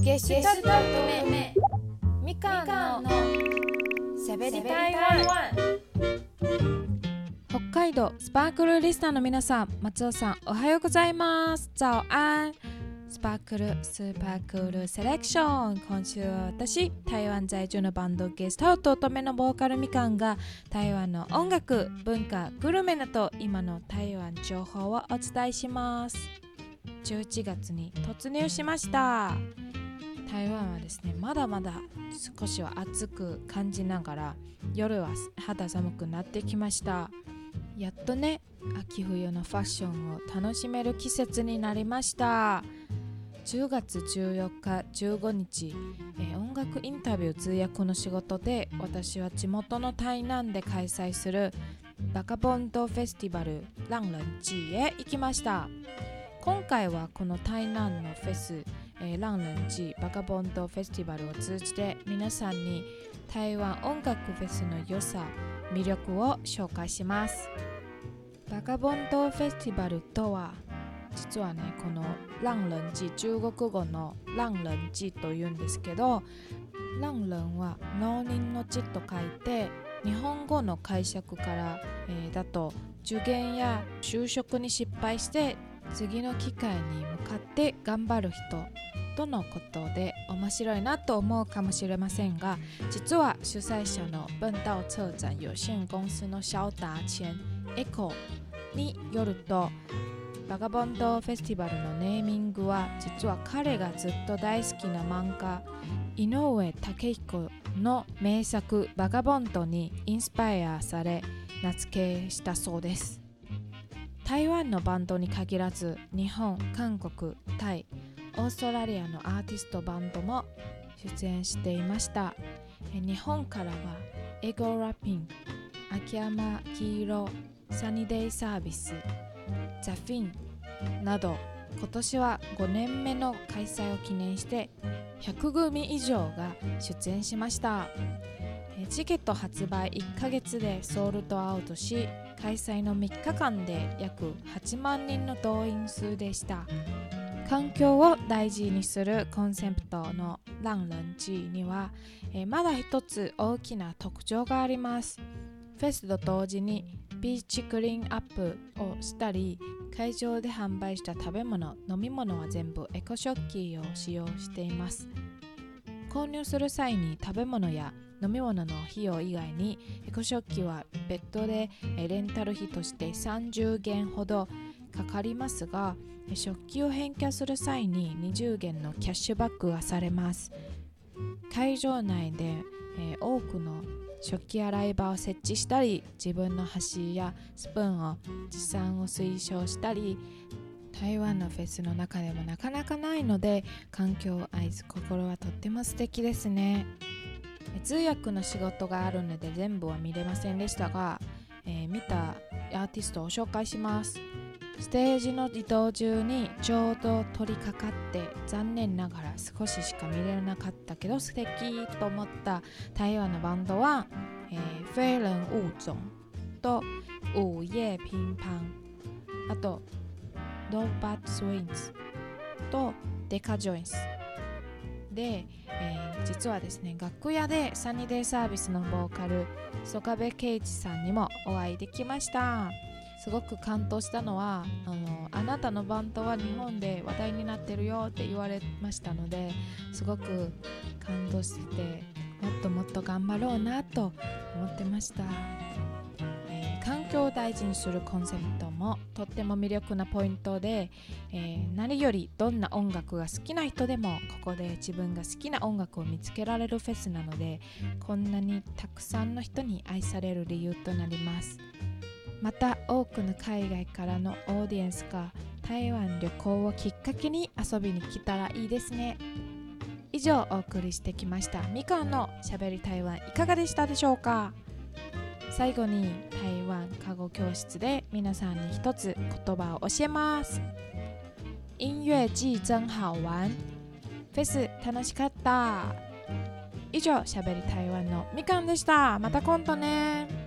ゲシュタルトみかんのしゃべり台湾北海道スパークルリスナーの皆さん松尾さんおはようございます。早安スパークルスーパークールセレクション。今週は私台湾在住のバンドゲストと乙女のボーカルみかんが台湾の音楽文化グルメなど今の台湾情報をお伝えします。11月に突入しました。台湾はですねまだまだ少しは暑く感じながら夜は肌寒くなってきました。やっとね秋冬のファッションを楽しめる季節になりました。10月14日15日、えー、音楽インタビュー通訳の仕事で私は地元の台南で開催するバカボンドフェスティバルランランジーへ行きました。今回はこの台南のフェス、えー、ランランジバカボンドフェスティバルを通じて皆さんに台湾音楽フェスの良さ魅力を紹介します。バカボンドフェスティバルとは実はねこのラン人記中国語のラン人記というんですけどラン人は農人の地と書いて日本語の解釈から、えー、だと受験や就職に失敗して次の機会に向かって頑張る人とのことで面白いなと思うかもしれませんが実は主催者の笨道策展有限公司の小達千エコによるとバガボンドフェスティバルのネーミングは実は彼がずっと大好きな漫画井上武彦の名作「バガボンド」にインスパイアされ名付けしたそうです。台湾のバンドに限らず日本韓国タイオーストラリアのアーティストバンドも出演していました。日本からはエゴラッピング秋山黄色サニデイサービスザ・フィンなど今年は5年目の開催を記念して100組以上が出演しました。チケット発売1ヶ月でソールドアウトし開催の3日間で約8万人の動員数でした。環境を大事にするコンセプトのランランジには、えまだ一つ大きな特徴があります。フェスと同時にビーチクリーンアップをしたり会場で販売した食べ物飲み物は全部エコ食器を使用しています。購入する際に食べ物や飲み物の費用以外にエコ食器は別途でレンタル費として30元ほどかかりますが食器を返却する際に20元のキャッシュバックがされます。会場内で、えー、多くの食器洗い場を設置したり自分の箸やスプーンを持参を推奨したり台湾のフェスの中でもなかなかないので環境を愛す心はとっても素敵ですね。通訳の仕事があるので全部は見れませんでしたが、えー、見たアーティストを紹介します。ステージの移動中にちょうど取り掛かって残念ながら少ししか見れなかったけど素敵と思った台湾のバンドは、えー、フェーレン・ウーゾンと午夜ピンパン。あとドーバット・スウィンズとデカ・ジョインス。で、えー、実はですね楽屋でサニーデイサービスのボーカル曽我部圭一さんにもお会いできました。すごく感動したのはあのあなたのバンドは日本で話題になってるよって言われましたのですごく感動しててもっともっと頑張ろうなと思ってました、えー、環境を大事にするコンセプトもとっても魅力なポイントで、えー、何よりどんな音楽が好きな人でもここで自分が好きな音楽を見つけられるフェスなのでこんなにたくさんの人に愛される理由となります。また多くの海外からのオーディエンスが台湾旅行をきっかけに遊びに来たらいいですね。以上お送りしてきました。みかんのしゃべり台湾いかがでしたでしょうか？最後に台湾過語教室で皆さんに一つ言葉を教えます。音乐季真好玩。フェス楽しかった。以上しゃべり台湾のみかんでした。また今度ね。